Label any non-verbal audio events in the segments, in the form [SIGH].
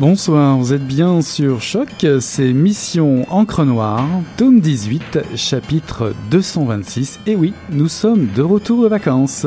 Bonsoir, vous êtes bien sur Choc, c'est Mission Encre Noire, tome 18, chapitre 226. Et oui, nous sommes de retour de vacances.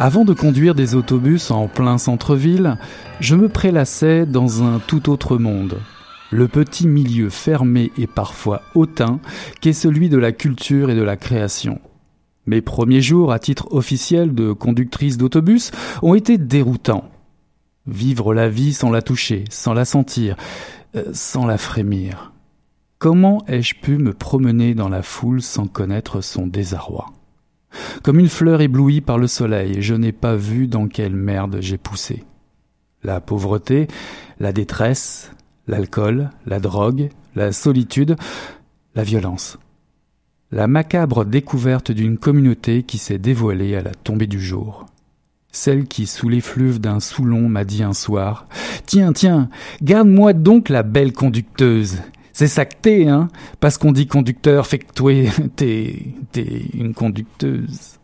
Avant de conduire des autobus en plein centre-ville, je me prélassais dans un tout autre monde. Le petit milieu fermé et parfois hautain qu'est celui de la culture et de la création. Mes premiers jours à titre officiel de conductrice d'autobus ont été déroutants. Vivre la vie sans la toucher, sans la sentir, euh, sans la frémir. Comment ai-je pu me promener dans la foule sans connaître son désarroi? Comme une fleur éblouie par le soleil, je n'ai pas vu dans quelle merde j'ai poussé. La pauvreté, la détresse, l'alcool, la drogue, la solitude, la violence. La macabre découverte d'une communauté qui s'est dévoilée à la tombée du jour. Celle qui, sous l'effluve d'un soulon, m'a dit un soir Tiens, tiens, garde-moi donc la belle conducteuse. C'est ça que t'es, hein Parce qu'on dit conducteur, fait que toi, [LAUGHS] t'es, t'es une conducteuse.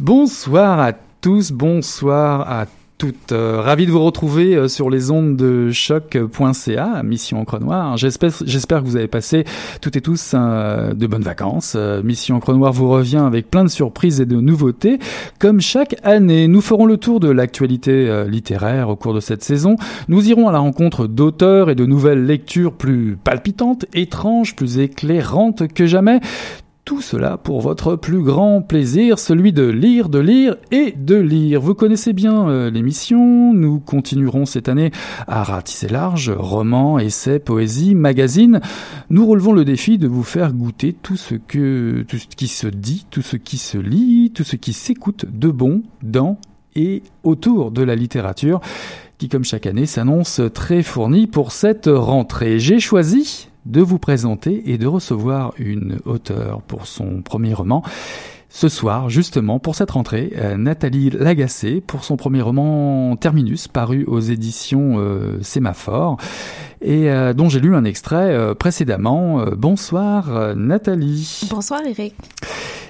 Bonsoir à tous, bonsoir à toutes. Euh, ravi de vous retrouver euh, sur les ondes de choc.ca, Mission Encre Noire. J'espère, j'espère que vous avez passé toutes et tous euh, de bonnes vacances. Mission Encre Noire vous revient avec plein de surprises et de nouveautés. Comme chaque année, nous ferons le tour de l'actualité littéraire au cours de cette saison. Nous irons à la rencontre d'auteurs et de nouvelles lectures plus palpitantes, étranges, plus éclairantes que jamais. Tout cela pour votre plus grand plaisir, celui de lire, de lire et de lire. Vous connaissez bien euh, l'émission, nous continuerons cette année à ratisser large, romans, essais, poésie, magazines. Nous relevons le défi de vous faire goûter tout ce que, tout ce qui se dit, tout ce qui se lit, tout ce qui s'écoute de bon dans et autour de la littérature qui, comme chaque année, s'annonce très fournie pour cette rentrée. J'ai choisi de vous présenter et de recevoir une auteure pour son premier roman. Ce soir, justement, pour cette rentrée, euh, Nathalie Lagacé, pour son premier roman Terminus, paru aux éditions euh, Sémaphore, et euh, dont j'ai lu un extrait précédemment. bonsoir Nathalie. Bonsoir Eric.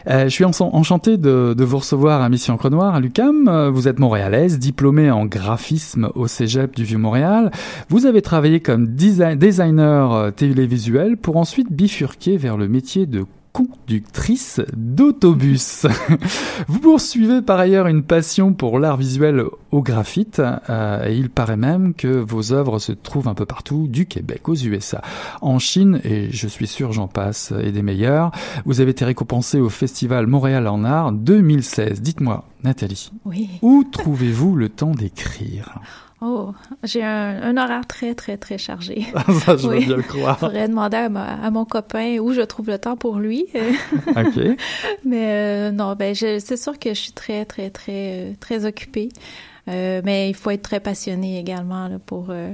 je suis enchanté de, de, vous recevoir à Mission Encre Noire à l'UCAM. Vous êtes montréalaise, diplômée en graphisme au Cégep du Vieux-Montréal. Vous avez travaillé comme designer télévisuel pour ensuite bifurquer vers le métier de conductrice d'autobus. [LAUGHS] Vous poursuivez par ailleurs une passion pour l'art visuel au graphite euh, et il paraît même que vos œuvres se trouvent un peu partout du Québec aux USA, en Chine et je suis sûr j'en passe et des meilleurs. Vous avez été récompensé au festival Montréal en art 2016. Dites-moi Nathalie, oui. où trouvez-vous le temps d'écrire? [LAUGHS] Oh, j'ai un, horaire très, très, très chargé. [LAUGHS] Ça, je veux bien le croire. Il [LAUGHS] faudrait demander à, mon copain où je trouve le temps pour lui. [LAUGHS] OK. mais euh, non, ben, c'est sûr que je suis très, très, très, très occupée. Euh, mais il faut être très passionné également là, pour, euh,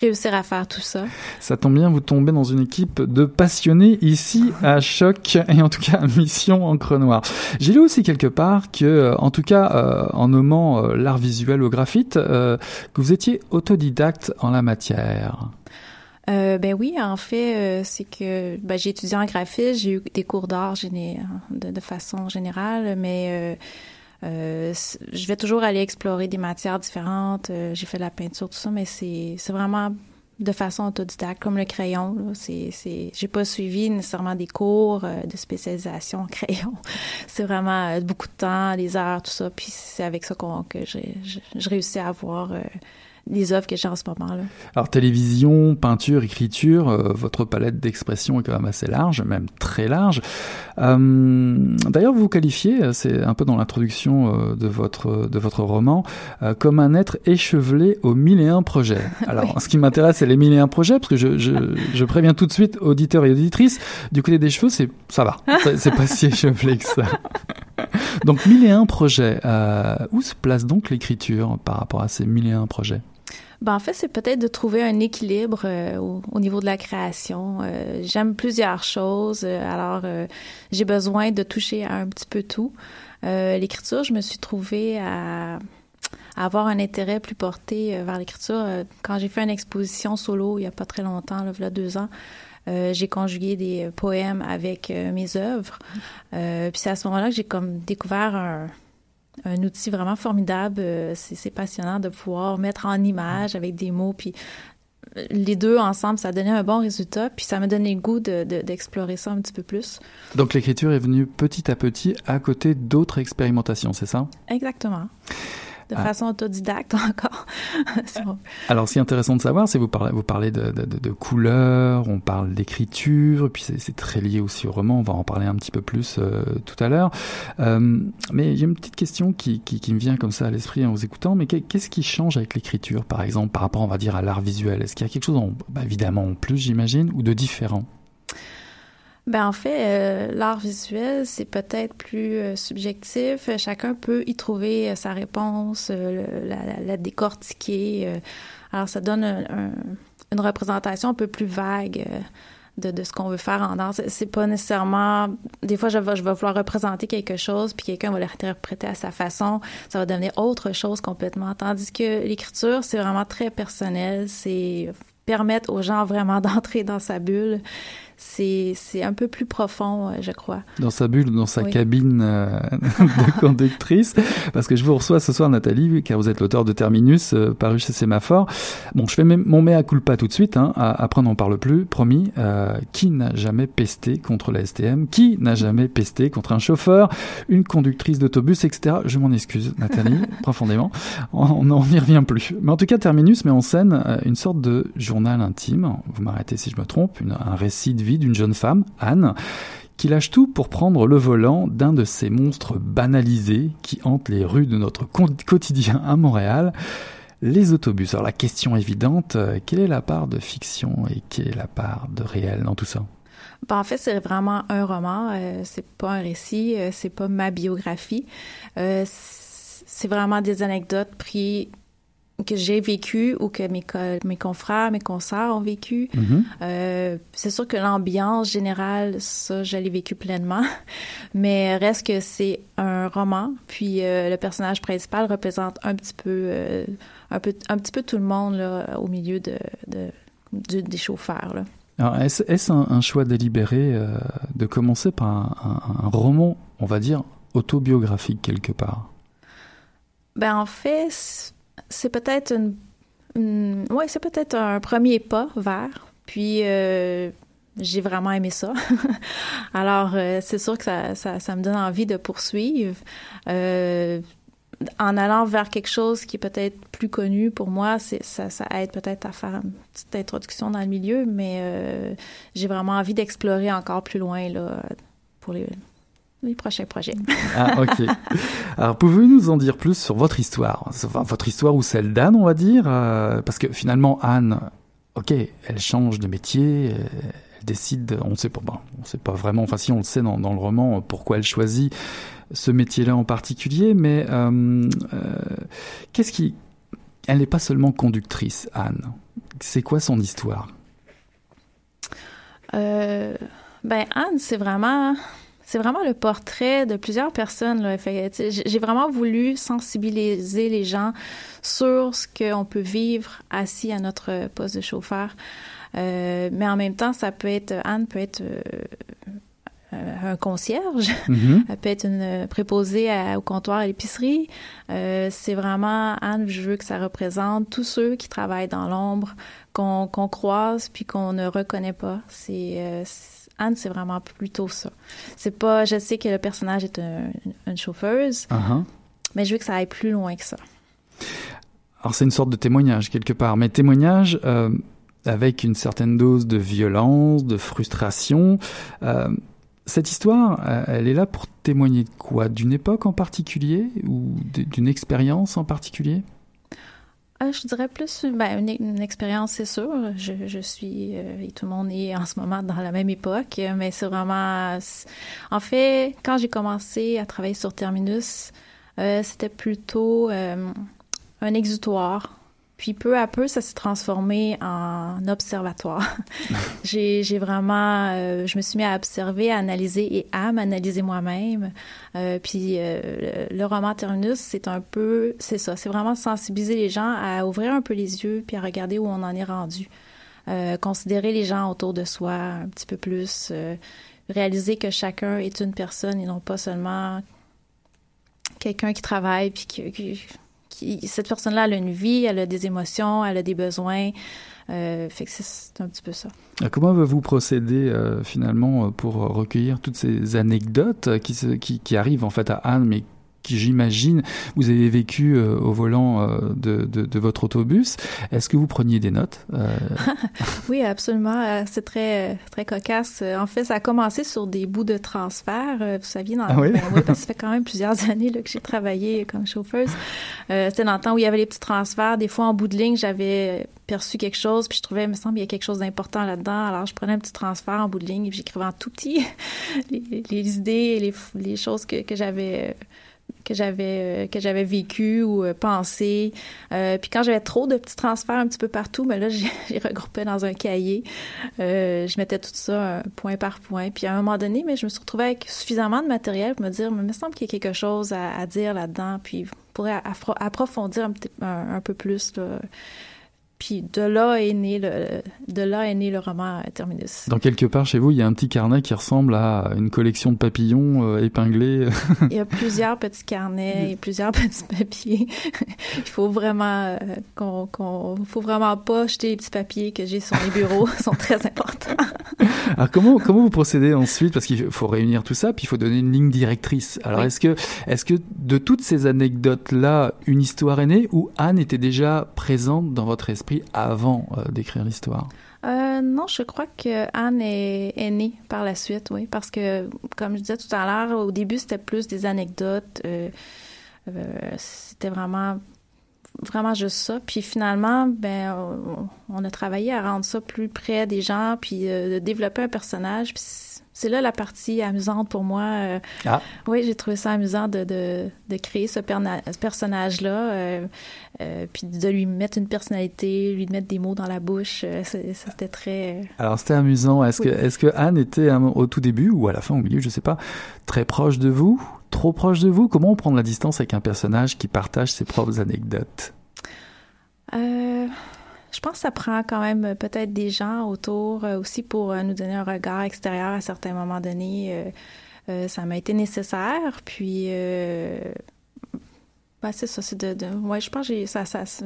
réussir à faire tout ça. Ça tombe bien, vous tombez dans une équipe de passionnés ici à Choc et en tout cas à Mission Encre Noire. J'ai lu aussi quelque part que, euh, en tout cas, euh, en nommant euh, l'art visuel au graphite, que vous étiez autodidacte en la matière. ben oui, en fait, c'est que ben, j'ai étudié en graphisme, j'ai eu des cours d'art de, de, façon générale, mais euh, je vais toujours aller explorer des matières différentes. Euh, j'ai fait de la peinture, tout ça, mais c'est vraiment de façon autodidacte, comme le crayon. C'est, j'ai pas suivi nécessairement des cours euh, de spécialisation en [LAUGHS] crayon. c'est vraiment beaucoup de temps, les heures, tout ça. Puis c'est avec ça que j'ai, je, réussis à avoir les œuvres que j'ai en ce moment. Là. Alors télévision, peinture, écriture, euh, votre palette d'expression est quand même assez large, même très large. Euh, D'ailleurs, vous vous qualifiez, euh, c'est un peu dans l'introduction de votre de votre roman, euh, comme un être échevelé aux mille et un projets. [LAUGHS] Alors, ce qui m'intéresse, c'est les mille et un projets, parce que je, je, je, préviens tout de suite auditeurs et auditrices, du côté des cheveux, c'est ça va, c'est pas si échevelé que ça. donc mille et un projets. où se place donc l'écriture par rapport à ces mille et un projets? Ben, en fait, c'est peut-être de trouver un équilibre euh, au, niveau de la création. Euh, j'aime plusieurs choses, euh, alors j'ai besoin de toucher à un petit peu tout. l'écriture, je me suis trouvée à, avoir un intérêt plus porté vers l'écriture. quand j'ai fait une exposition solo il y a pas très longtemps, là, deux ans, j'ai conjugué des poèmes avec mes œuvres. puis c'est à ce moment-là que j'ai comme découvert un, un outil vraiment formidable. Euh, c'est passionnant de pouvoir mettre en image avec des mots, puis euh, les deux ensemble, ça a donné un bon résultat, puis ça m'a donné le goût d'explorer de, ça un petit peu plus. Donc l'écriture est venue petit à petit à côté d'autres expérimentations, c'est ça? Exactement de ah. façon autodidacte [LAUGHS] encore. [LAUGHS] Alors, ce qui est intéressant de savoir, c'est vous parlez, vous parlez de, de, de couleurs, on parle d'écriture, puis c'est très lié aussi au roman. On va en parler un petit peu plus euh, tout à l'heure. Euh, mais j'ai une petite question qui, qui, qui, me vient comme ça à l'esprit en vous écoutant. Mais qu'est-ce qui change avec l'écriture, par exemple, par rapport, on va dire, à l'art visuel? Est-ce qu'il y a quelque chose, en, bah, évidemment, en plus, j'imagine, ou de différent? Ben en fait, euh, l'art visuel, c'est peut-être plus euh, subjectif. Chacun peut y trouver euh, sa réponse, la, la, décortiquer. alors, ça donne une représentation un peu plus vague de, de ce qu'on veut faire en art. C'est pas nécessairement... Des fois, je vais, je vais vouloir représenter quelque chose, puis quelqu'un va l'interpréter à sa façon. Ça va devenir autre chose complètement. Tandis que l'écriture, c'est vraiment très personnel. C'est permettre aux gens vraiment [LAUGHS] d'entrer dans sa bulle c'est un peu plus profond, euh, je crois. Dans sa bulle, dans sa cabine euh, [LAUGHS] de conductrice, parce que je vous reçois ce soir, Nathalie, car vous êtes l'auteur de Terminus, euh, paru chez Sémaphore. Bon, je fais mon mea culpa tout de suite, hein, après on n'en parle plus, promis. qui n'a jamais pesté contre la STM Qui n'a jamais pesté contre un chauffeur, une conductrice d'autobus, etc. Je m'en excuse, Nathalie, [LAUGHS] profondément. On n'y revient plus. Mais en tout cas, Terminus met en scène une sorte de journal intime, vous m'arrêtez si je me trompe, un récit de vie d'une jeune femme, Anne, qui lâche tout pour prendre le volant d'un de ces monstres banalisés qui hantent les rues de notre quotidien à Montréal, les autobus. Alors la question évidente, euh, quelle est la part de fiction et quelle est la part de réel dans tout ça? Ben, en fait, c'est vraiment un roman. Euh, c'est pas un récit. Euh, c'est pas ma biographie. c'est vraiment des anecdotes prises que j'ai vécu ou que mes, mes confrères, mes consoeurs ont vécu. Mm-hmm. euh, c'est sûr que l'ambiance générale, ça, je l'ai vécu pleinement. [LAUGHS] Mais reste que c'est un roman, puis euh, le personnage principal représente un petit peu, euh, un peu, un petit peu tout le monde là, au milieu de, de, des chauffeurs. Là. Alors, est-ce, est un, un, choix délibéré de commencer par un, un, un roman, on va dire, autobiographique quelque part? Ben, en fait, c'est peut-être une, ouais, c'est peut-être un premier pas vers. Puis euh, j'ai vraiment aimé ça. [LAUGHS] Alors, c'est sûr que ça, ça, ça, me donne envie de poursuivre. Euh, en allant vers quelque chose qui est peut-être plus connu pour moi, c'est ça, ça aide peut-être à faire une petite introduction dans le milieu, mais euh, j'ai vraiment envie d'explorer encore plus loin là, pour les, les prochains projets. Ah, ok. [LAUGHS] Alors, pouvez-vous nous en dire plus sur votre histoire? Votre histoire ou celle d'Anne, on va dire euh, Parce que finalement, Anne, ok, elle change de métier, euh, elle décide, on ne sait pas, bon, on sait pas vraiment, enfin si on le sait dans, dans le roman, pourquoi elle choisit ce métier-là en particulier, mais euh, euh, qu'est-ce qui... Elle n'est pas seulement conductrice, Anne. C'est quoi son histoire? Ben Anne, c'est vraiment c'est vraiment le portrait de plusieurs personnes. J'ai vraiment voulu sensibiliser les gens sur ce qu'on peut vivre assis à notre poste de chauffeur. Euh, mais en même temps, ça peut être Anne peut être euh, un concierge, mm-hmm. elle peut être une préposée au comptoir à l'épicerie. Euh, c'est vraiment Anne, je veux que ça représente tous ceux qui travaillent dans l'ombre, qu'on croise puis qu'on ne reconnaît pas. C'est Anne, c'est vraiment plutôt ça. C'est pas, je sais que le personnage est une chauffeuse, uh-huh. mais je veux que ça aille plus loin que ça. Alors c'est une sorte de témoignage quelque part, mais témoignage avec une certaine dose de violence, de frustration. Cette histoire, euh, elle est là pour témoigner de quoi? D'une époque en particulier? Ou d'une expérience en particulier? Euh, je dirais plus ben, une, expérience, c'est sûr. Je, suis euh, et tout le monde est en ce moment dans la même époque, mais c'est vraiment. En fait, quand j'ai commencé à travailler sur Terminus, c'était plutôt un exutoire puis peu à peu, ça s'est transformé en observatoire. [LAUGHS] j'ai, vraiment, euh, je me suis mis à observer, à analyser et à m'analyser moi-même. Euh, puis euh, le, roman Terminus, c'est un peu, c'est ça, c'est vraiment sensibiliser les gens à ouvrir un peu les yeux puis à regarder où on en est rendu. considérer les gens autour de soi un petit peu plus, réaliser que chacun est une personne et non pas seulement quelqu'un qui travaille puis qui cette personne-là, elle a une vie, elle a des émotions, elle a des besoins. Euh, fait que c'est un petit peu ça. Comment avez-vous procédé euh, finalement pour recueillir toutes ces anecdotes qui, arrivent en fait à Anne, mais qui j'imagine vous avez vécu euh, au volant euh, de, de, de, votre autobus. Est-ce que vous preniez des notes euh? [LAUGHS] Oui, absolument. C'est très très cocasse. En fait, ça a commencé sur des bouts de transfert. Vous saviez, dans, ah oui? Ben parce que ça fait quand même plusieurs [LAUGHS] années là, que j'ai travaillé comme chauffeuse. C'était dans le temps où il y avait les petits transferts. Des fois, en bout de ligne, j'avais perçu quelque chose, puis je trouvais, il me semble, qu'il y a quelque chose d'important là-dedans. Alors, je prenais un petit transfert en bout de ligne et j'écrivais en tout petit [LAUGHS] les, les idées, les, les choses que, que j'avais que j'avais euh, que j'avais vécu ou euh, pensé. Euh, puis quand j'avais trop de petits transferts un petit peu partout, mais là [LAUGHS] j'ai regroupé dans un cahier. je mettais tout ça point par point. Puis à un moment donné, mais je me suis retrouvée avec suffisamment de matériel pour me dire, mais il me semble qu'il y a quelque chose à, dire là-dedans. Puis pourrait approfondir un, petit, un, peu plus. Là. Puis de là est né le, de là est né le roman Terminus. Dans quelque part chez vous, il y a un petit carnet qui ressemble à une collection de papillons euh, épinglés. il y a plusieurs petits carnets et plusieurs [LAUGHS] petits papiers. il faut vraiment euh, qu'on, qu'on, faut vraiment pas jeter les petits papiers que j'ai sur les bureaux, ils sont très importants. Alors comment comment vous procédez ensuite? Parce qu'il faut réunir tout ça puis il faut donner une ligne directrice. Alors est-ce que est-ce que de toutes ces anecdotes là, une histoire est née ou Anne était déjà présente dans votre esprit avant euh, d'écrire l'histoire? Euh, non, je crois que Anne est, née par la suite, oui, parce que, comme je disais tout à l'heure, au début, c'était plus des anecdotes. Euh, c'était vraiment vraiment juste ça. Puis finalement, ben, on, a travaillé à rendre ça plus près des gens, puis de développer un personnage. Puis c'est là la partie amusante pour moi. Euh, ah. Oui, j'ai trouvé ça amusant de, de, de créer ce, personnage-là, euh, euh, puis de lui mettre une personnalité, lui mettre des mots dans la bouche. c'était très. Alors c'était amusant. Est-ce que est-ce que Anne était au tout début ou à la fin, au milieu, je sais pas, très proche de vous, trop proche de vous? Comment prendre la distance avec un personnage qui partage ses propres anecdotes? Euh, je pense que ça prend quand même euh, peut-être des gens autour euh, aussi pour euh, nous donner un regard extérieur à certains moments donnés. ça m'a été nécessaire. Puis, C'est ça, c'est de, ouais, je pense que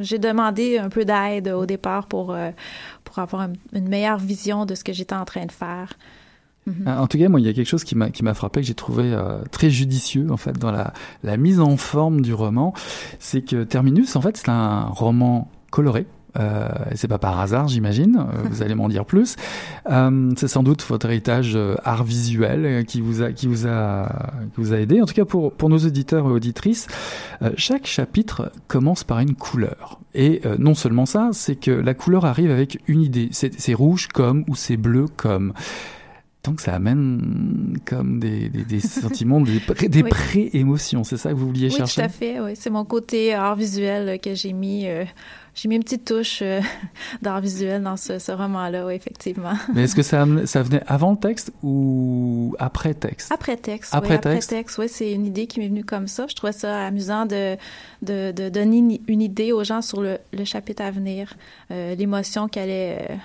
j'ai, demandé un peu d'aide au départ pour, euh, pour avoir une meilleure vision de ce que j'étais en train de faire. Mhm. En tout cas, moi, il y a quelque chose qui m'a qui m'a frappé que j'ai trouvé euh, très judicieux en fait dans la la mise en forme du roman, c'est que Terminus, en fait, c'est un roman coloré euh, c'est pas par hasard, j'imagine. Euh, vous allez m'en dire plus. Euh, c'est sans doute votre héritage euh, art visuel qui vous a qui vous a qui vous a aidé. En tout cas pour pour nos auditeurs et auditrices, chaque chapitre commence par une couleur. Et non seulement ça, c'est que la couleur arrive avec une idée. C'est rouge comme ou c'est bleu comme. Donc ça amène comme des, des, des [LAUGHS] sentiments, des, des pré-émotions. C'est ça que vous vouliez chercher? Oui, tout à fait. Oui. C'est mon côté art visuel que j'ai mis j'ai mis une petite touche euh, [LAUGHS] d'art visuel dans ce, ce roman-là, oui, effectivement. [LAUGHS] Mais est-ce que ça, ça venait avant le texte ou après texte? Après texte, après oui. Texte. Après texte, oui. C'est une idée qui m'est venue comme ça. Je trouvais ça amusant de, de, de donner une idée aux gens sur le, le chapitre à venir, euh, l'émotion qu'allait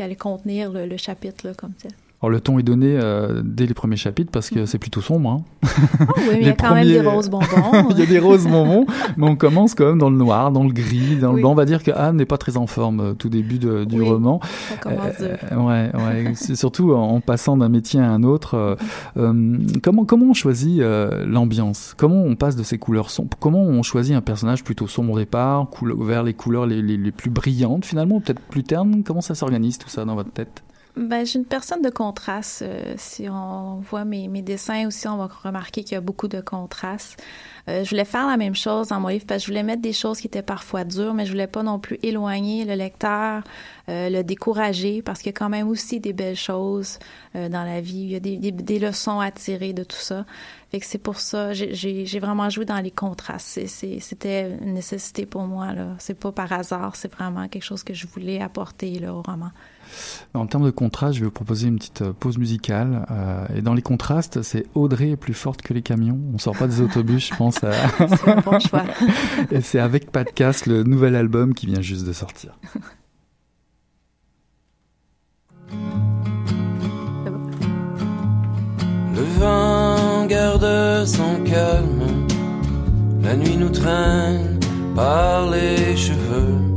euh, contenir le, le chapitre, là, comme ça. Alors le ton est donné euh, dès les premiers chapitres parce que mhm. c'est plutôt sombre. Hein. Oh oui, mais [LAUGHS] il y a quand même des roses bonbons. [LAUGHS] il y a des roses bonbons, mais on commence quand même dans le noir, dans le gris, dans le blanc. On va dire que Anne n'est pas très en forme euh, tout début de, du oui, roman. Ça commence euh, ouais, ouais. [LAUGHS] c'est surtout en passant d'un métier à un autre. Euh, comment comment on choisit l'ambiance? Comment on passe de ces couleurs sombres? Comment on choisit un personnage plutôt sombre au départ, vers les couleurs les, les, les plus brillantes finalement, peut-être plus ternes? Comment ça s'organise tout ça dans votre tête? Ben, j'ai une personne de contraste. Euh, si on voit mes, dessins aussi, on va remarquer qu'il y a beaucoup de contraste. Euh, je voulais faire la même chose dans mon livre parce que je voulais mettre des choses qui étaient parfois dures, mais je voulais pas non plus éloigner le lecteur, euh, le décourager parce qu'il y a quand même aussi des belles choses dans la vie. Il y a des, leçons à tirer de tout ça. Fait que c'est pour ça, j'ai vraiment joué dans les contrastes. C'était une nécessité pour moi. C'est pas par hasard, c'est vraiment quelque chose que je voulais apporter là, au roman. En termes de contraste, je vais vous proposer une petite euh, pause musicale. Euh, et dans les contrastes, c'est Audrey est plus forte que les camions. On sort pas des autobus, je pense. À... [LAUGHS] c'est un bon choix. [LAUGHS] et c'est avec Pat Cass, le nouvel album qui vient juste de sortir. Le vent garde son calme, la nuit nous traîne par les cheveux.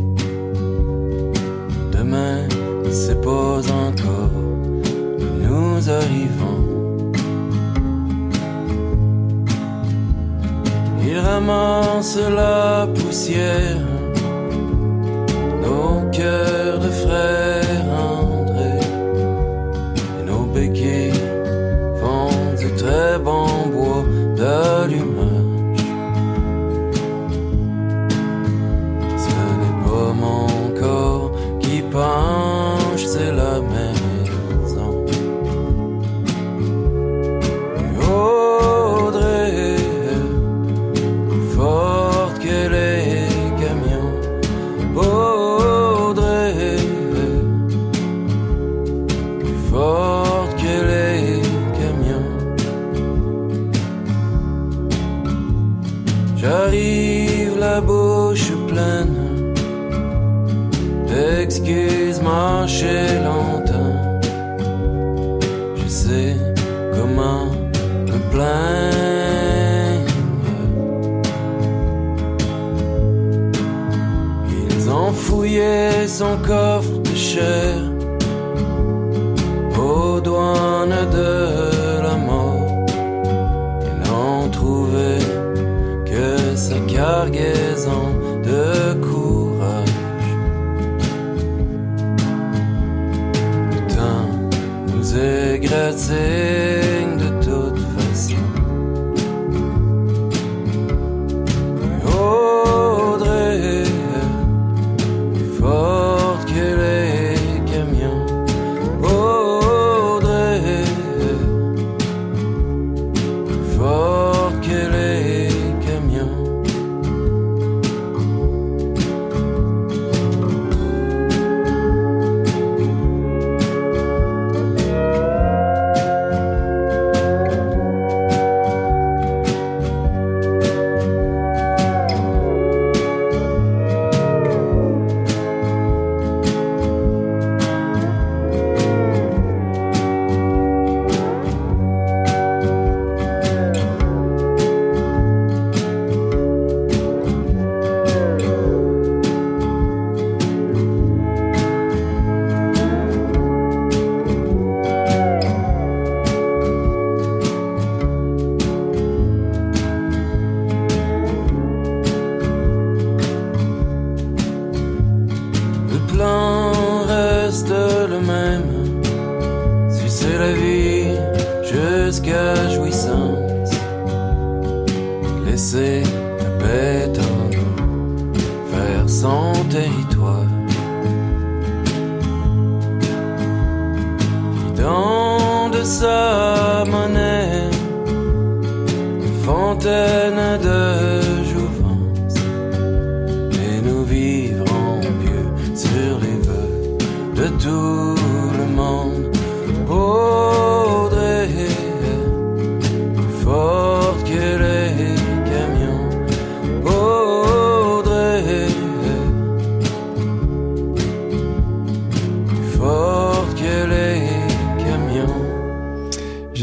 La poussière,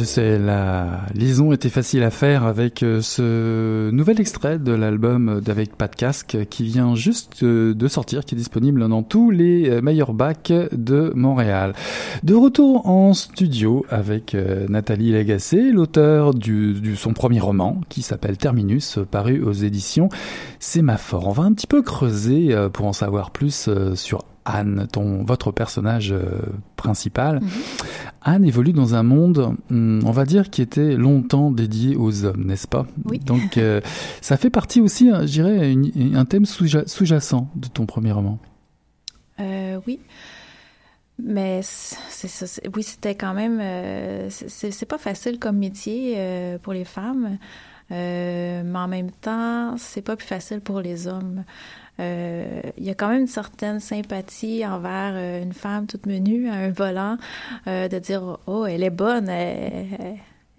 Sais, la liaison était facile à faire avec euh, ce nouvel extrait de l'album d'Avec Pas de Casque qui vient juste euh, de sortir, qui est disponible dans tous les euh, meilleurs bacs de Montréal. De retour en studio avec Nathalie Lagacé, l'auteur du, du son premier roman qui s'appelle Terminus, paru aux éditions Sémaphore. On va un petit peu creuser pour en savoir plus sur Anne, votre personnage principal. Anne évolue dans un monde, hum, on va dire, qui était longtemps dédié aux hommes, n'est-ce pas? Oui. Donc, euh, ça fait partie aussi, hein, je dirais, une- un thème sous- sous-jacent de ton premier roman. Euh, oui. Mais c'est Oui, c'était quand même. euh, c'est- pas facile comme métier euh, pour les femmes. Mais en même temps, c'est pas plus facile pour les hommes. Euh, Il y a quand même une certaine sympathie envers euh, une femme toute menue à un volant, euh, de dire oh elle est bonne, elle,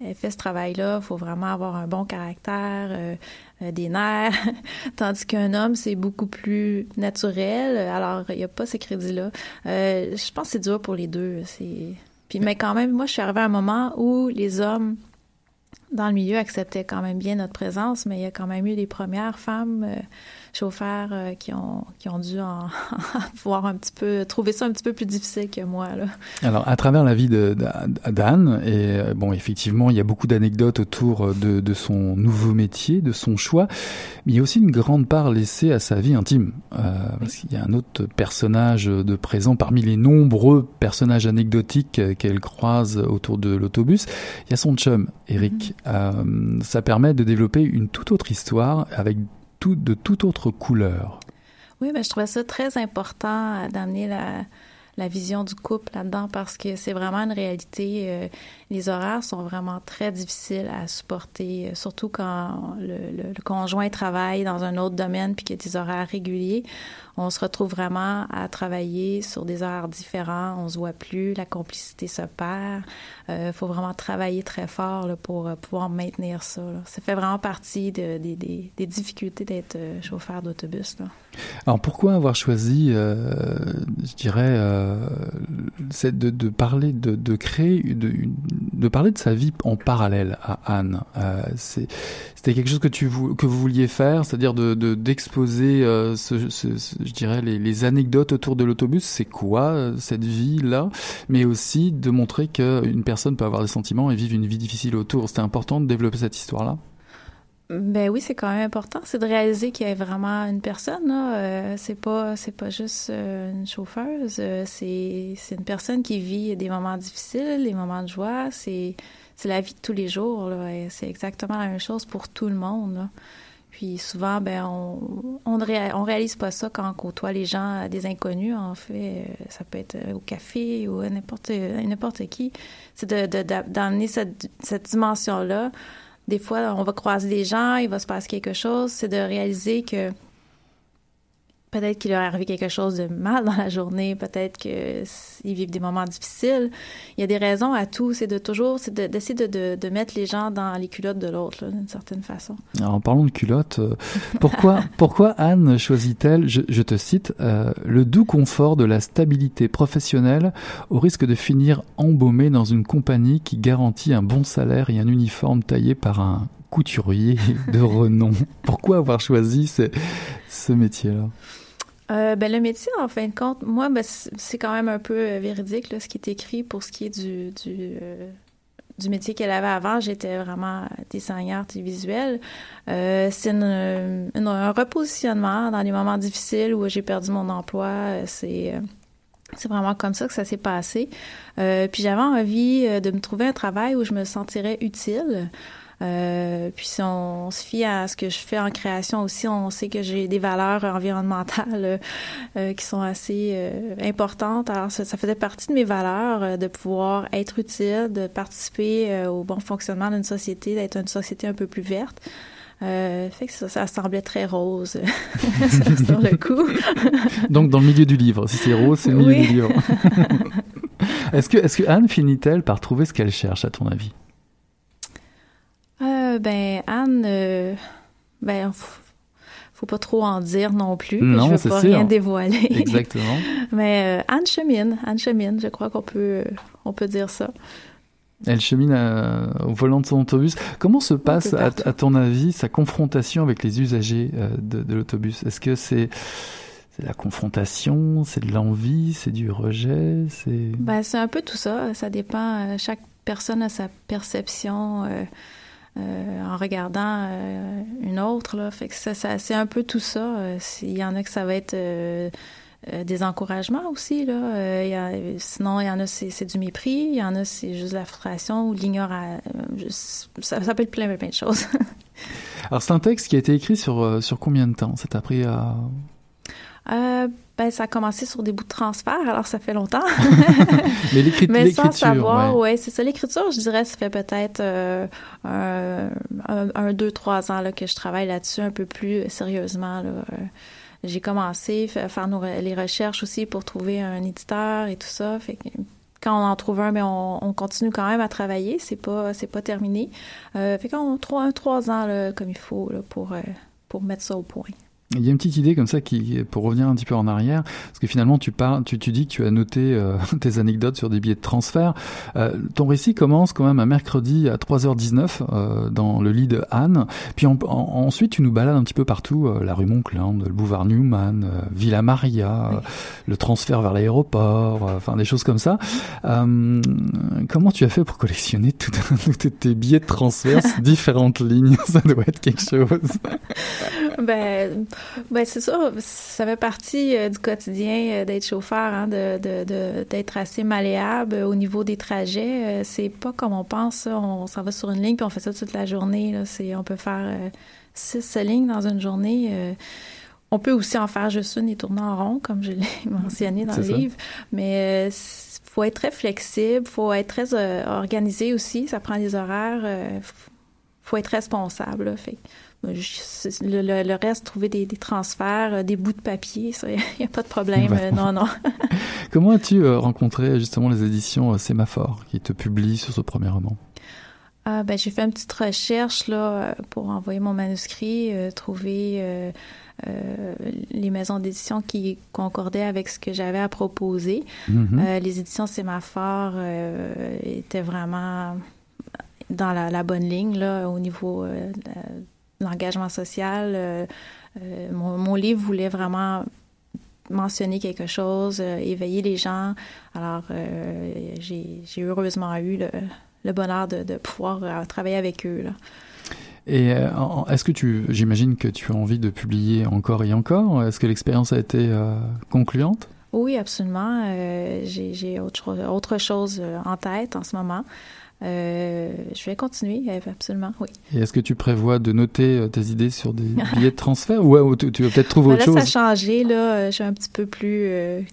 elle- fait ce travail-là, il faut vraiment avoir un bon caractère, euh, euh, des nerfs, [LAUGHS] tandis qu'un homme c'est beaucoup plus naturel. Alors il n'y a pas ces crédits-là. Euh, je pense que c'est dur pour les deux. Puis mais quand même, moi je suis arrivée à un moment où les hommes dans le milieu acceptaient quand même bien notre présence, mais il y a quand même eu des premières femmes euh, chauffeurs euh, qui ont qui ont dû en [LAUGHS] voir un petit peu trouver ça un petit peu plus difficile que moi là. Alors, à travers la vie de- d'Anne, et euh, bon, effectivement, il y a beaucoup d'anecdotes autour de, de son nouveau métier, de son choix, mais il y a aussi une grande part laissée à sa vie intime, euh, parce qu'il y a un autre personnage de présent parmi les nombreux personnages anecdotiques euh, qu'elle croise autour de l'autobus. Il y a son chum, Eric. Euh, ça permet de développer une toute autre histoire avec de toute autre couleur. Oui, mais je trouvais ça très important euh, d'amener la, la vision du couple là-dedans parce que c'est vraiment une réalité. euh, les horaires sont vraiment très difficiles à supporter, euh, surtout quand le, conjoint travaille dans un autre domaine puis qu'il y a des horaires réguliers. On se retrouve vraiment à travailler sur des horaires différents. On se voit plus, la complicité se perd. Il faut vraiment travailler très fort pour euh, pouvoir maintenir ça. Ça fait vraiment partie de- des- difficultés d'être euh, chauffeur d'autobus. Alors pourquoi avoir choisi, euh, je dirais, euh, de, de parler, de, de créer, de, de parler de sa vie en parallèle à Anne. Euh, C'était quelque chose que tu que vous vouliez faire, c'est-à-dire de de- d'exposer, euh, ce, je dirais, les, les anecdotes autour de l'autobus. C'est quoi cette vie-là Mais aussi de montrer qu'une personne peut avoir des sentiments et vivre une vie difficile autour. C'était important de développer cette histoire-là? Ben oui, c'est quand même important, c'est de réaliser qu'il y a vraiment une personne. Là. Euh, c'est pas, c'est pas juste euh, une chauffeuse. euh, c'est, c'est une personne qui vit des moments difficiles, des moments de joie. C'est, c'est la vie de tous les jours. Là, et c'est exactement la même chose pour tout le monde. là. Puis souvent, ben on, on on réalise pas ça quand on côtoie les gens, des inconnus. En fait, Euh, ça peut être euh, au café ou à n'importe n'importe qui. C'est de, de- de- d'amener cette, cette dimension-là des fois, on va croiser des gens, il va se passer quelque chose. C'est de réaliser que peut-être qu'il leur est arrivé quelque chose de mal dans la journée, peut-être qu'ils vivent des moments difficiles. Il y a des raisons à tout. C'est de toujours, c'est de- d'essayer de, de, de mettre les gens dans les culottes de l'autre, là, d'une certaine façon. Alors, en parlant de culottes, euh, pourquoi, [LAUGHS] pourquoi Anne choisit-elle, je, je te cite, euh, le doux confort de la stabilité professionnelle au risque de finir embaumée dans une compagnie qui garantit un bon salaire et un uniforme taillé par un couturier de renom Pourquoi avoir choisi ce, métier-là? Euh, ben, le métier, en fin de compte, moi, ben, c'est quand même un peu euh, véridique, là, ce qui est écrit pour ce qui est du, du, euh, métier qu'elle avait avant. J'étais vraiment designer visuelle. Euh, c'est un repositionnement dans les moments difficiles où j'ai perdu mon emploi. C'est... vraiment comme ça que ça s'est passé. Puis j'avais envie de me trouver un travail où je me sentirais utile. Euh, puis si on, se fie à ce que je fais en création aussi, on sait que j'ai des valeurs environnementales euh, qui sont assez euh, importantes. Alors ça, faisait partie de mes valeurs de pouvoir être utile, de participer au bon fonctionnement d'une société, d'être une société un peu plus verte. fait que ça, ça, semblait très rose [LAUGHS] sur le coup. [LAUGHS] Donc dans le milieu du livre, si c'est rose, c'est le milieu du livre. [LAUGHS] est-ce que, est-ce que Anne finit-elle par trouver ce qu'elle cherche, à ton avis? Euh, ben, Anne, euh, ben, faut, pas trop en dire non plus. Non, je veux pas rien dévoiler. [LAUGHS] Exactement. Mais euh, Anne chemine, Anne chemine, je crois qu'on peut, on peut dire ça. Elle chemine au volant de son autobus. Comment se passe, à, ton avis, sa confrontation avec les usagers de, l'autobus? Est-ce que c'est c'est la confrontation, c'est de l'envie, c'est du rejet, c'est. Ben, c'est un peu tout ça. Ça dépend. Chaque personne a sa perception. Euh, en regardant euh, une autre. Là. Fait que c'est un peu tout ça. Euh, il y en a que ça va être des encouragements aussi. Là. sinon, il y en a, c'est du mépris. Il y en a, c'est juste la frustration ou l'ignorance. Ça, ça, peut être plein, plein de choses. [LAUGHS] Alors, c'est un texte qui a été écrit sur, sur combien de temps? Ça t'a pris à... Ben, ça a commencé sur des bouts de transfert, alors ça fait longtemps. [LAUGHS] Mais l'écriture, Mais sans savoir, ouais, c'est ça. L'écriture, je dirais, ça fait peut-être euh, un, deux, trois ans là, que je travaille là-dessus un peu plus sérieusement. Là. J'ai commencé à faire les recherches aussi pour trouver un éditeur et tout ça. Fait que quand on en trouve un, mais on, continue quand même à travailler. C'est pas, c'est pas terminé. Euh, fait qu'on un, trois ans là, comme il faut là, pour, euh, pour mettre ça au point. Il y a une petite idée comme ça qui, pour revenir un petit peu en arrière, parce que finalement tu parles, tu, tu dis que tu as noté euh, [LAUGHS] tes anecdotes sur des billets de transfert. Euh, ton récit commence quand même un mercredi à 3h19 euh, dans le lit de Anne. Puis ensuite tu nous balades un petit peu partout, euh, la rue Montcland, le boulevard Newman, Villa Maria, le transfert vers l'aéroport, enfin des choses comme ça. comment tu as fait pour collectionner [LAUGHS] tous tes billets de transfert, ces différentes lignes? [LAUGHS] Ça doit être quelque chose. Ben ben c'est ça, ça fait partie euh, du quotidien euh, d'être chauffeur, hein, de, de, d'être assez malléable au niveau des trajets. Euh, c'est pas comme on pense, on s'en va sur une ligne puis on fait ça toute la journée. Là. C'est, on peut faire six lignes dans une journée. on peut aussi en faire juste une et tourner en rond, comme je l'ai [LAUGHS] mentionné dans le livre. Mais faut être très flexible, faut être très organisé aussi. Ça prend des horaires. faut être responsable. Là. Fait le, reste, trouver des, transferts, euh, des bouts de papier, il [LAUGHS] n'y a pas de problème. Euh, non, non. [LAUGHS] Comment as-tu euh, rencontré justement les éditions Sémaphore qui te publient sur ce premier roman? Ah, ben, j'ai fait une petite recherche là, pour envoyer mon manuscrit, trouver les maisons d'édition qui concordaient avec ce que j'avais à proposer. Mm-hmm. les éditions Sémaphore étaient vraiment dans la, la, bonne ligne là, au niveau l'engagement social. Euh, euh, mon, livre voulait vraiment mentionner quelque chose, euh, éveiller les gens. Alors, j'ai heureusement eu le, bonheur de, pouvoir travailler avec eux. Là. Et est-ce que tu, j'imagine que tu as envie de publier encore et encore? Est-ce que l'expérience a été concluante? Oui, absolument. j'ai autre, autre chose en tête en ce moment. Euh, je vais continuer, euh, absolument, oui. Et est-ce que tu prévois de noter euh, tes idées sur des [LAUGHS] billets de transfert? Ou, tu, vas peut-être trouver ben autre chose? Là, ça a changé, là. Je suis un petit peu plus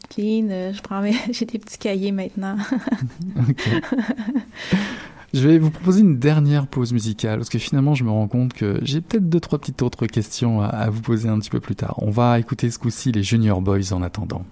clean. Je prends [LAUGHS] J'ai des petits cahiers maintenant. [LAUGHS] Je vais vous proposer une dernière pause musicale parce que finalement je me rends compte que j'ai peut-être deux trois petites autres questions à, à vous poser un petit peu plus tard. On va écouter ce coup-ci les Junior Boys en attendant.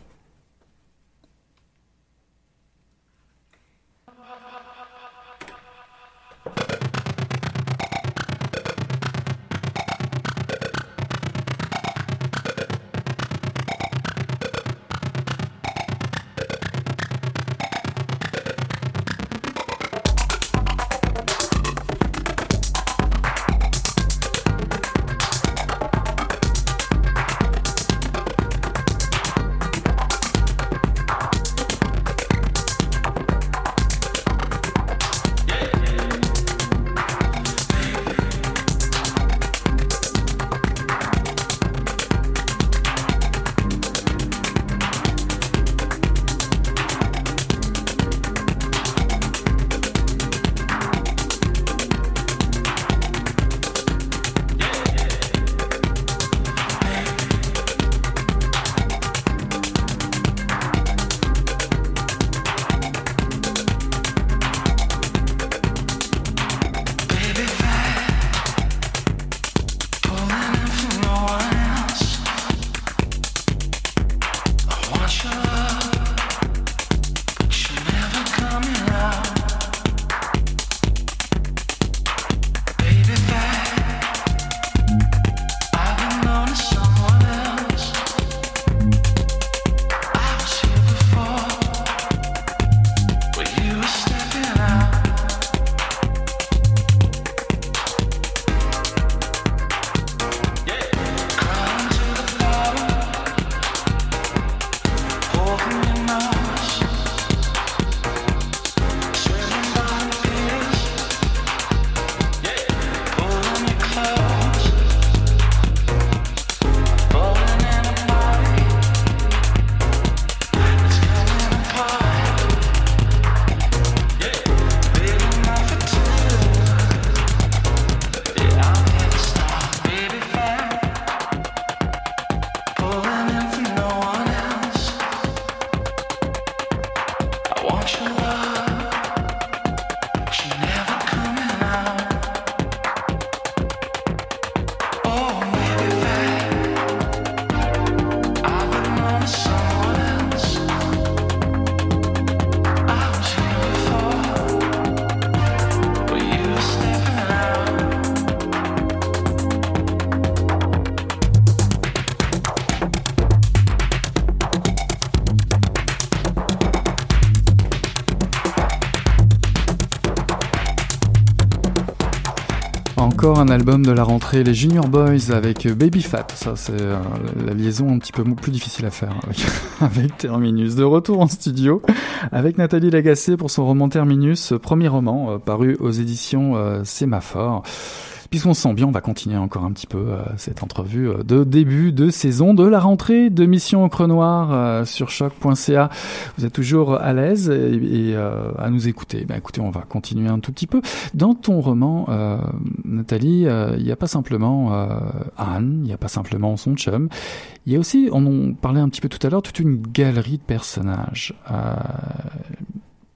Encore un album de la rentrée, les Junior Boys avec Baby Fat. Ça, c'est euh, la liaison un petit peu plus difficile à faire [LAUGHS] avec, Terminus. De retour en studio avec Nathalie Lagacé pour son roman Terminus, premier roman euh, paru aux éditions euh, Sémaphore. Puisqu'on se sent bien, on va continuer encore un petit peu euh, cette entrevue euh, de début de saison de la rentrée de Mission Encre Noire euh, sur choc.ca. Vous êtes toujours à l'aise et, à nous écouter. Ben, écoutez, on va continuer un tout petit peu. Dans ton roman, Nathalie, il n'y a pas simplement Anne, il n'y a pas simplement son chum. Il y a aussi, on en parlait un petit peu tout à l'heure, toute une galerie de personnages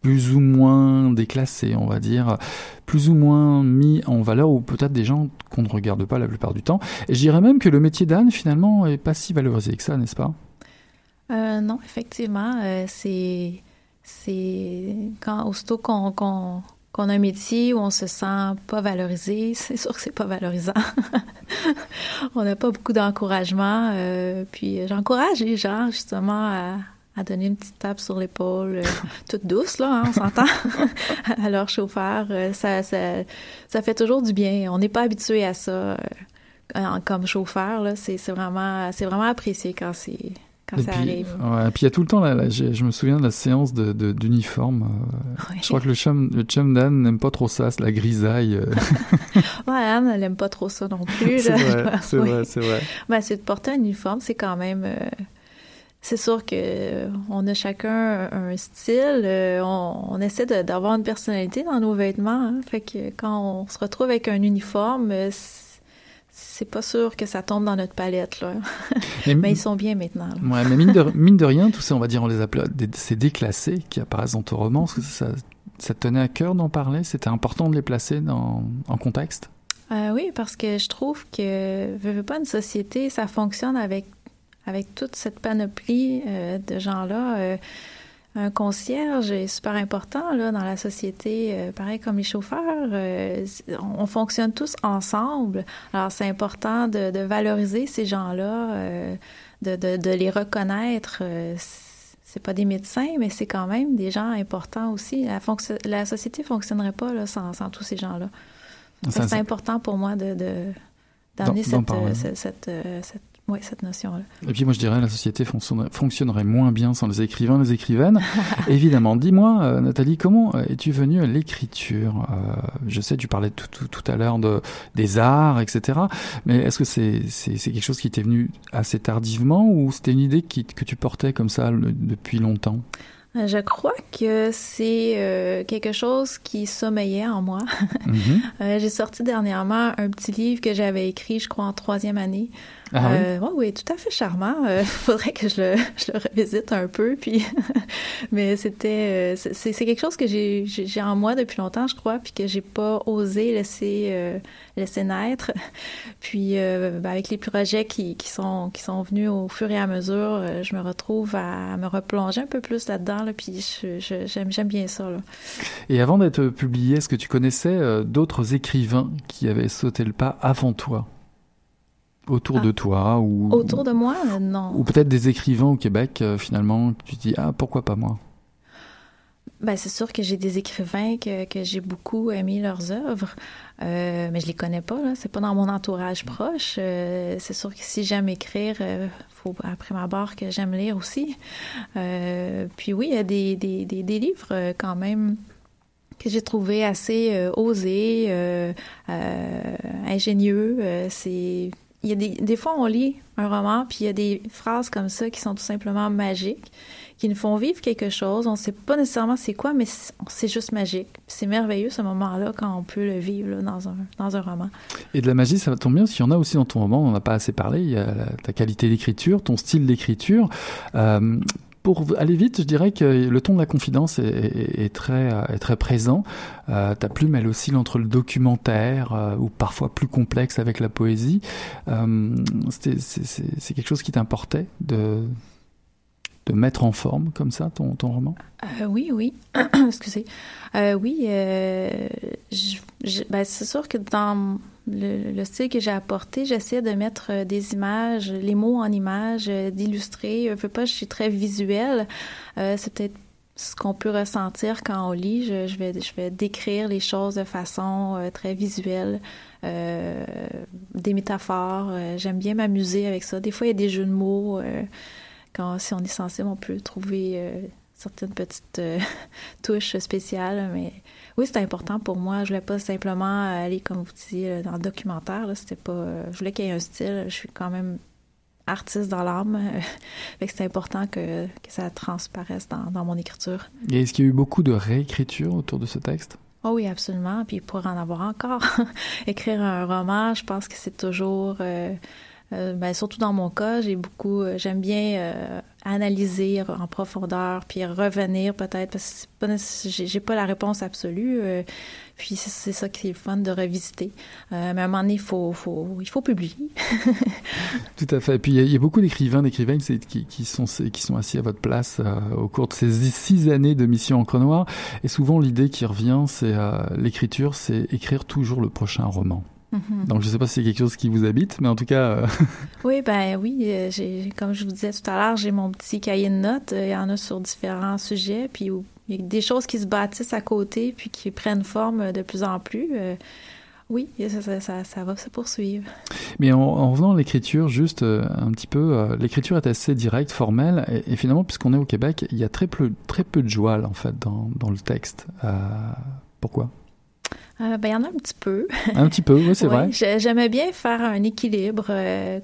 plus ou moins déclassés, on va dire, plus ou moins mis en valeur, ou peut-être des gens qu'on ne regarde pas la plupart du temps. Je dirais même que le métier d'âne, finalement, est pas si valorisé que ça, n'est-ce pas? Euh, Non, effectivement, euh, c'est c'est quand aussitôt qu'on qu'on a un métier où on se sent pas valorisé, [LAUGHS] c'est sûr que c'est pas valorisant. [LAUGHS] on n'a pas beaucoup d'encouragement. Euh, puis j'encourage les gens justement à, à donner une petite tape sur l'épaule, euh, [LAUGHS] toute douce, là, hein, on s'entend, [LAUGHS] à leur chauffeur. Euh, ça, ça, ça, fait toujours du bien. On n'est pas habitué à ça euh, comme chauffeur. Là. C'est, vraiment, c'est vraiment apprécié quand c'est. Quand ça arrive. Ouais, puis il y a tout le temps, là, je, me souviens de la séance de, d'uniforme. Je crois que le chum, le chum d'Anne n'aime pas trop ça, c'est la grisaille. [LAUGHS] ouais, Anne, elle n'aime pas trop ça non plus. c'est vrai, c'est vrai, c'est vrai. Ben, c'est de porter un uniforme, c'est quand même c'est sûr que euh, on a chacun un style. Euh, on, essaie d'avoir une personnalité dans nos vêtements. Hein. Fait que quand on se retrouve avec un uniforme, euh, c'est pas sûr que ça tombe dans notre palette là. [LAUGHS] Mais, ils sont bien maintenant. Ouais, mais mine de, mine de, rien, tout ça, on va dire, on les appelle ces déclassés qui apparaissent dans ton roman. Ça, ça tenait à cœur d'en parler? C'était important de les placer dans, en contexte? oui, parce que je trouve que veux pas une société, ça fonctionne avec avec toute cette panoplie euh, de gens-là. Euh, un concierge est super important là, dans la société, euh, pareil comme les chauffeurs. on fonctionne tous ensemble. Alors, c'est important de, valoriser ces gens-là, de, de, les reconnaître. c'est pas des médecins, mais c'est quand même des gens importants aussi. La, la société fonctionnerait pas là, sans, sans tous ces gens-là. C'est important pour moi de, d'amener cette, cette, cette oui, cette notion-là. Et puis moi, je dirais la société fonctionnerait, moins bien sans les écrivains, les écrivaines. [LAUGHS] Évidemment. Dis-moi, euh, Nathalie, comment euh, es-tu venue à l'écriture euh, Je sais, tu parlais tout, tout, à l'heure de, des arts, etc. Mais est-ce que c'est quelque chose qui t'est venu assez tardivement ou c'était une idée qui, que tu portais comme ça depuis longtemps? Je crois que c'est quelque chose qui sommeillait en moi. Mm-hmm. [LAUGHS] J'ai sorti dernièrement un petit livre que j'avais écrit, je crois, en troisième année, ah, euh, oui? tout à fait charmant. Il euh, [LAUGHS] faudrait que je le, je le, revisite un peu. Puis, [LAUGHS] mais c'était, euh, c'est, quelque chose que j'ai, en moi depuis longtemps, je crois, puis que j'ai pas osé laisser, laisser naître. [LAUGHS] Puis, ben, avec les projets qui, qui, sont, qui sont venus au fur et à mesure, je me retrouve à, me replonger un peu plus là-dedans. Là, puis, j'aime, j'aime bien ça. Là. Et avant d'être publié, est-ce que tu connaissais d'autres écrivains qui avaient sauté le pas avant toi? Autour ah. de toi ou autour de moi non ou peut-être des écrivains au Québec euh, finalement tu te dis ah pourquoi pas moi? Ben, c'est sûr que j'ai des écrivains que, que j'ai beaucoup aimé leurs œuvres, euh, mais je les connais pas. Là, c'est pas dans mon entourage proche. Euh, c'est sûr que si j'aime écrire, il faut après ma barre que j'aime lire aussi. puis oui, il y a des, des, des, des livres quand même que j'ai trouvé assez osés, ingénieux. c'est il y a des, des fois, on lit un roman, puis il y a des phrases comme ça qui sont tout simplement magiques, qui nous font vivre quelque chose. On ne sait pas nécessairement c'est quoi, mais c'est juste magique. C'est merveilleux ce moment-là quand on peut le vivre dans, un, dans un roman. Et de la magie, ça tombe bien, parce qu'il y en a aussi dans ton roman, on n'a pas assez parlé. Il y a ta qualité d'écriture, ton style d'écriture. Euh, pour aller vite, je dirais que le ton de la confidence est, très, est très présent. Euh, ta plume, elle oscille entre le documentaire euh, ou parfois plus complexe avec la poésie. Euh, c'est quelque chose qui t'importait de, mettre en forme comme ça ton, ton roman? Euh, Oui, oui. [CLEARS THROAT] Excusez. oui, ben, c'est sûr que dans le, style que j'ai apporté, j'essaie de mettre euh, des images, les mots en images, euh, d'illustrer. Je veux pas, je suis très visuelle. Euh, c'est peut-être ce qu'on peut ressentir quand on lit. Je, vais, je vais décrire les choses de façon euh, très visuelle, euh, des métaphores. Euh, j'aime bien m'amuser avec ça. Des fois, il y a des jeux de mots. Quand si on est sensible, on peut trouver certaines petites [LAUGHS] touches spéciales. Mais oui, c'est important pour moi. Je voulais pas simplement aller, comme vous disiez, dans le documentaire. C'était pas. je voulais qu'il y ait un style. Je suis quand même artiste dans l'âme. [LAUGHS] c'est important que, que, ça transparaisse dans, dans mon écriture. Et est-ce qu'il y a eu beaucoup de réécriture autour de ce texte? Oh oui, absolument. Puis pour en avoir encore. [LAUGHS] Écrire un roman, je pense que c'est toujours... Euh, euh, ben, surtout dans mon cas, j'ai beaucoup, euh, j'aime bien analyser en profondeur, puis revenir peut-être, parce que j'ai pas la réponse absolue. Puis c'est ça qui est fun de revisiter. Euh, mais à un moment donné, faut, faut, il faut publier. [LAUGHS] Tout à fait. Et puis il y, a beaucoup d'écrivains, d'écrivaines qui, sont, qui sont assis à votre place euh, au cours de ces six années de mission en Noir. Et souvent l'idée qui revient, c'est euh, l'écriture, c'est écrire toujours le prochain roman. Mm-hmm. Donc, je ne sais pas si c'est quelque chose qui vous habite, mais en tout cas. [LAUGHS] oui, ben oui. J'ai, comme je vous disais tout à l'heure, j'ai mon petit cahier de notes. Il y en a sur différents sujets. Puis, il y a des choses qui se bâtissent à côté puis qui prennent forme de plus en plus. Euh, oui, ça, ça, ça, va se poursuivre. Mais en, en revenant à l'écriture, juste euh, un petit peu, euh, l'écriture est assez directe, formelle, et, finalement, puisqu'on est au Québec, il y a très peu, très peu de joie, en fait, dans, dans le texte. pourquoi? Ben, il y en a un petit peu. [LAUGHS] Un petit peu, oui, c'est vrai. J'aimais bien faire un équilibre.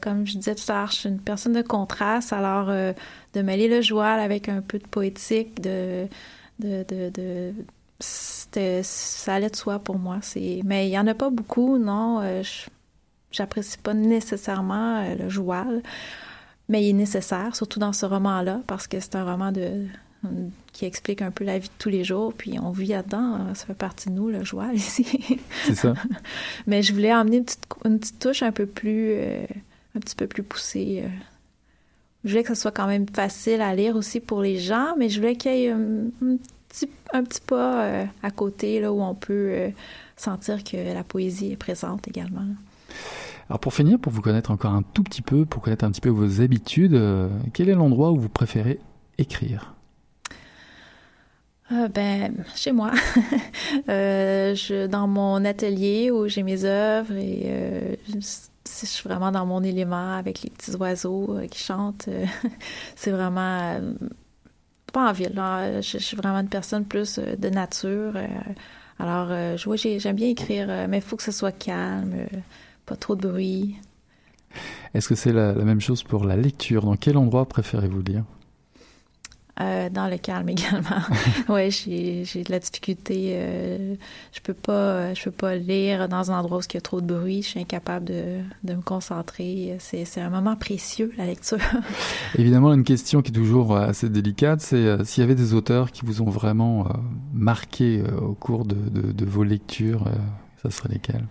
comme je disais tout à l'heure, je suis une personne de contraste, alors de mêler le joie avec un peu de poétique, de, de, de, de ça allait de soi pour moi. C'est, mais il y en a pas beaucoup, non. Euh, j'apprécie pas nécessairement euh, le joual, mais il est nécessaire, surtout dans ce roman-là, parce que c'est un roman de qui explique un peu la vie de tous les jours, puis on vit là-dedans, euh, ça fait partie de nous, le joual [LAUGHS] ici. C'est ça. mais je voulais emmener une petite, une petite touche un peu plus, un petit peu plus poussée. Je voulais que ce soit quand même facile à lire aussi pour les gens, mais je voulais qu'il y ait un, petit, un petit pas euh, à côté là, où on peut euh, sentir que la poésie est présente également. Alors pour finir, pour vous connaître encore un tout petit peu, pour connaître un petit peu vos habitudes, euh, quel est l'endroit où vous préférez écrire? Ben, chez moi, [LAUGHS] je, dans mon atelier où j'ai mes œuvres et je suis vraiment dans mon élément avec les petits oiseaux qui chantent. [LAUGHS] c'est vraiment pas en ville. Je, suis vraiment une personne plus euh, de nature. Euh, alors, euh, je j'aime bien écrire, mais il faut que ce soit calme, pas trop de bruit. Est-ce que c'est la, même chose pour la lecture? Dans quel endroit préférez-vous lire? Euh, dans le calme également. [LAUGHS] oui, j'ai de la difficulté. Euh, je peux pas je peux pas lire dans un endroit où il y a trop de bruit. Je suis incapable de, de me concentrer. C'est un moment précieux, la lecture. [LAUGHS] Évidemment, une question qui est toujours assez délicate, c'est euh, s'il y avait des auteurs qui vous ont vraiment marqué au cours de, de, de vos lectures, ça serait lesquels?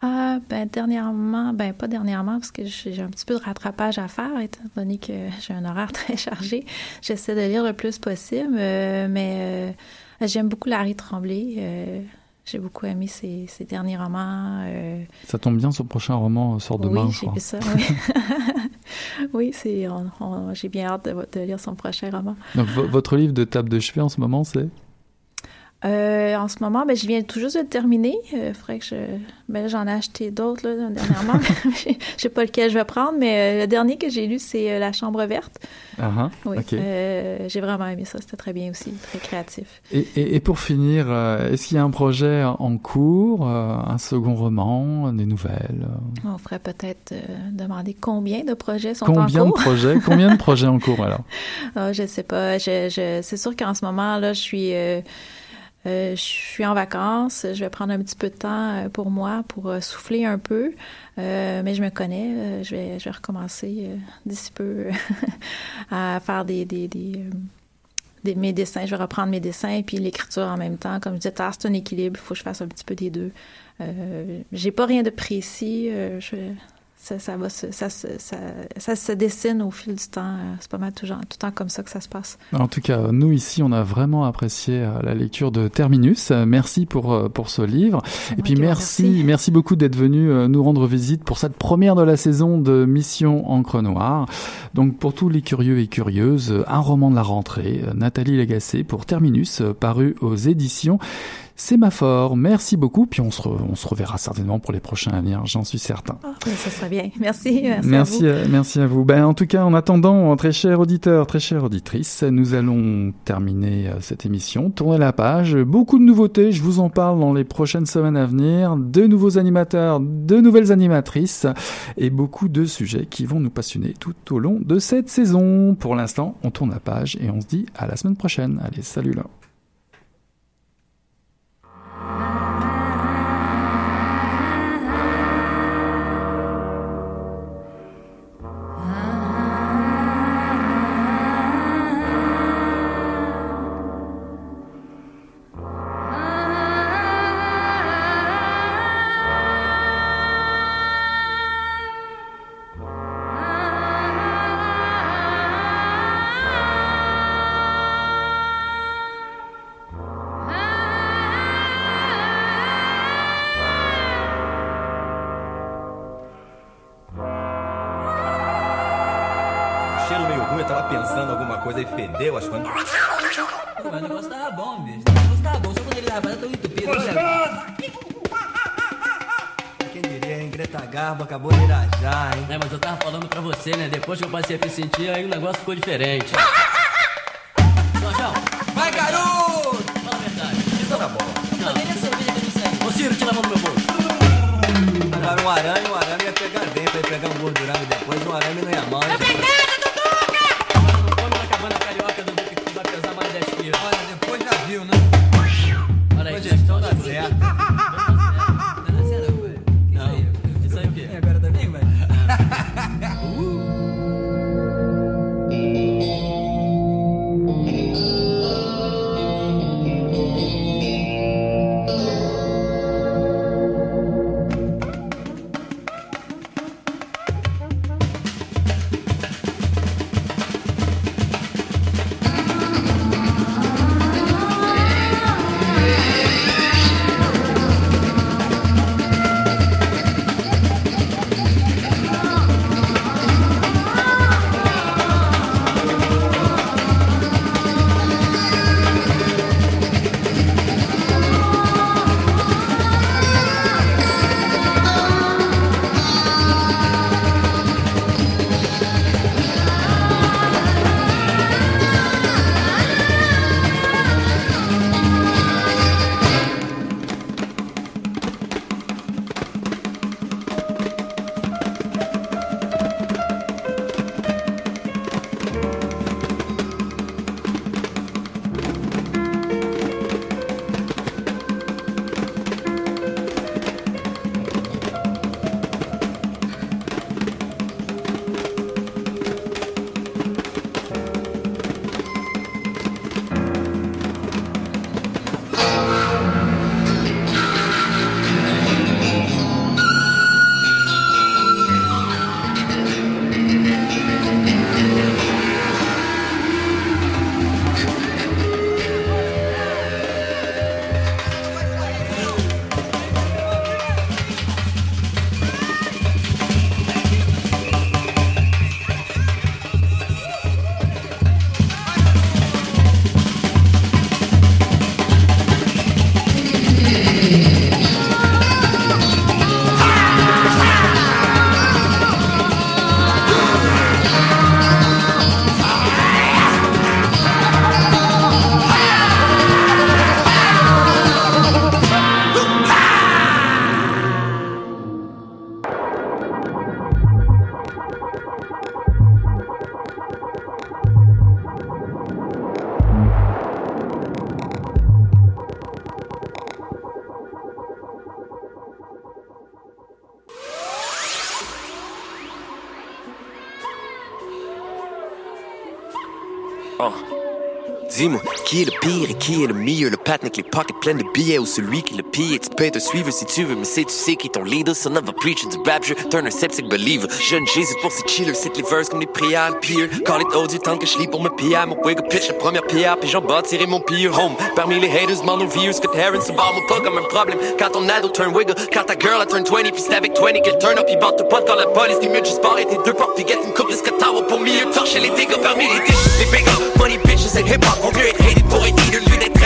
Ah, ben dernièrement, ben pas dernièrement parce que j'ai un petit peu de rattrapage à faire étant donné que j'ai un horaire [LAUGHS] très chargé. J'essaie de lire le plus possible, euh, mais euh, j'aime beaucoup Larry Tremblay. Euh, j'ai beaucoup aimé ses, derniers romans. Ça tombe bien, son prochain roman sort demain, oui, je crois. Oui, ça, oui. [LAUGHS] oui, c'est, j'ai bien hâte de, de, lire son prochain roman. Donc, votre livre de table de chevet en ce moment, c'est? Euh, en ce moment, ben, je viens tout juste de terminer. Euh, faudrait que je. Ben, j'en ai acheté d'autres là, dernièrement. [LAUGHS] [LAUGHS] je sais pas lequel je vais prendre, mais euh, le dernier que j'ai lu, c'est La Chambre verte. Uh oui. j'ai vraiment aimé ça. C'était très bien aussi, très créatif. Et, et, et pour finir, est-ce qu'il y a un projet en cours, un second roman, des nouvelles On ferait peut-être demander combien de projets sont en cours. Combien de projets? [LAUGHS] Combien de projets en cours alors? Oh, Je sais pas. Je, je, c'est sûr qu'en ce moment là, je suis je suis en vacances, je vais prendre un petit peu de temps euh, pour moi, pour euh, souffler un peu, mais je me connais, je, vais, recommencer d'ici peu [LAUGHS] à faire des, des, des, mes dessins, je vais reprendre mes dessins et puis l'écriture en même temps. Comme je disais, c'est un équilibre, il faut que je fasse un petit peu des deux. j'ai pas rien de précis, ça, ça va se, ça, ça, ça se dessine au fil du temps. Euh, C'est pas mal tout, genre- tout le temps comme ça que ça se passe. En tout cas, nous ici, on a vraiment apprécié euh, la lecture de Terminus. Euh, Merci pour pour ce livre. Et puis merci, remercie. merci beaucoup d'être venu nous rendre visite pour cette première de la saison de Mission Encre Noire. Donc pour tous les curieux et curieuses, un roman de la rentrée, Nathalie Lagacé pour Terminus, paru aux éditions Sémaphore. Merci beaucoup, puis on se, re- on se reverra certainement pour les prochains à venir, j'en suis certain. Mais ça serait bien. Merci. Merci. à Merci, vous. à, merci à vous. Ben, en tout cas, en attendant, très chers auditeurs, très chères auditrices, nous allons terminer euh, cette émission, tourner la page. Beaucoup de nouveautés, je vous en parle dans les prochaines semaines à venir. De nouveaux animateurs, de nouvelles animatrices et beaucoup de sujets qui vont nous passionner tout au long de cette saison. Pour l'instant, on tourne la page et on se dit à la semaine prochaine. Allez, salut là. Bom, bicho. Negócio tava bom, só quando ele rapaz, eu tô entupido. Olha. Quem diria, hein? Greta Garbo acabou de irajar, hein? É, mas eu tava falando pra você, né? Depois que eu passei a me sentir, aí o negócio ficou diferente. Jorjão, Vai, garoto! fala a verdade. Isso na bola. Não, nem a cerveja que eu. Ô, Ciro, tira a mão do meu bolso. Agora um arame, um arame ia pegar dentro, ia pegar um gordurão e depois um arame não ia mal. hein? Pire et qui est le meilleur? Le patin avec les pockets pleines de billets ou celui qui le pire? Tu peux te suivre si tu veux, mais c'est tu sais qui est ton leader. Son of a preacher du rap, je turn un septic believer. Jeune Jésus pour ses chillers, c'est les verses comme des prières, le pire. Call it du temps que je lis pour me piller. Mon wig pitch, la première pierre, puis j'en bâtirai mon pire home. Parmi les haters, mon vieux, que Terrence se barre, moi pas comme un problème. Quand ton ado turn wiggle, quand ta girl a turn 20, puis c'est avec 20 qu'elle turn up, il bande pas quand la police, t'es mieux juste pas arrêter deux portes, puis une coupe de scatawa pour mieux torcher les dégâts parmi les dishes. Les big money bitches et hip hop, vaut mieux être hated pour être leader, lui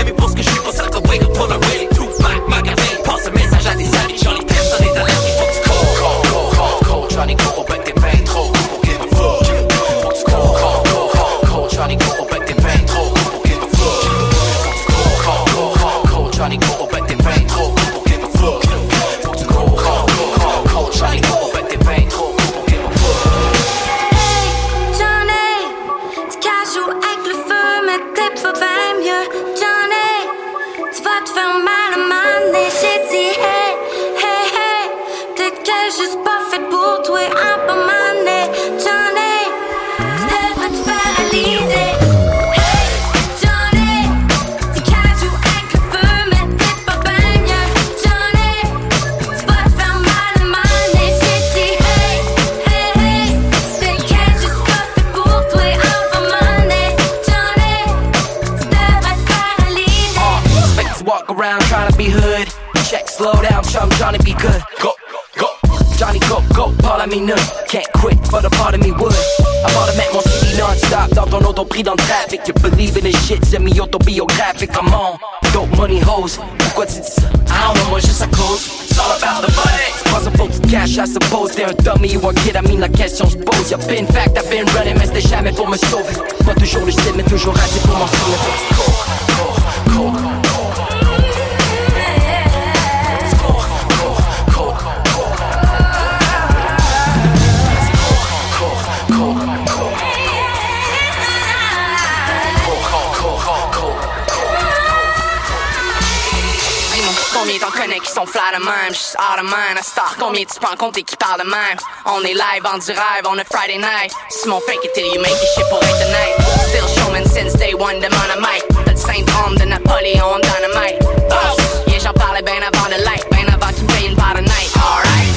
live en du rêve, on a Friday night. Mon fake it till you make it shit pour être tonight. Still showman since day one mon mic. T'as le syndrome de Napoléon Dynamite. Boss, yeah j'en parlais ben avant de light. Ben avant me paye une part night. Alright,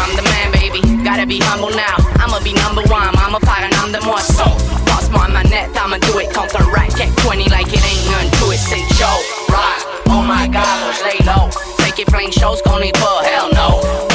I'm the man baby, gotta be humble now. I'ma be number one, I'ma faire un homme de moi So, passe-moi ma net, I'ma do it. Contre un racket 20 like it ain't none to it, c'est Joe Right, oh my god, lay low. Fait plein de choses qu'on n'est pas, hell no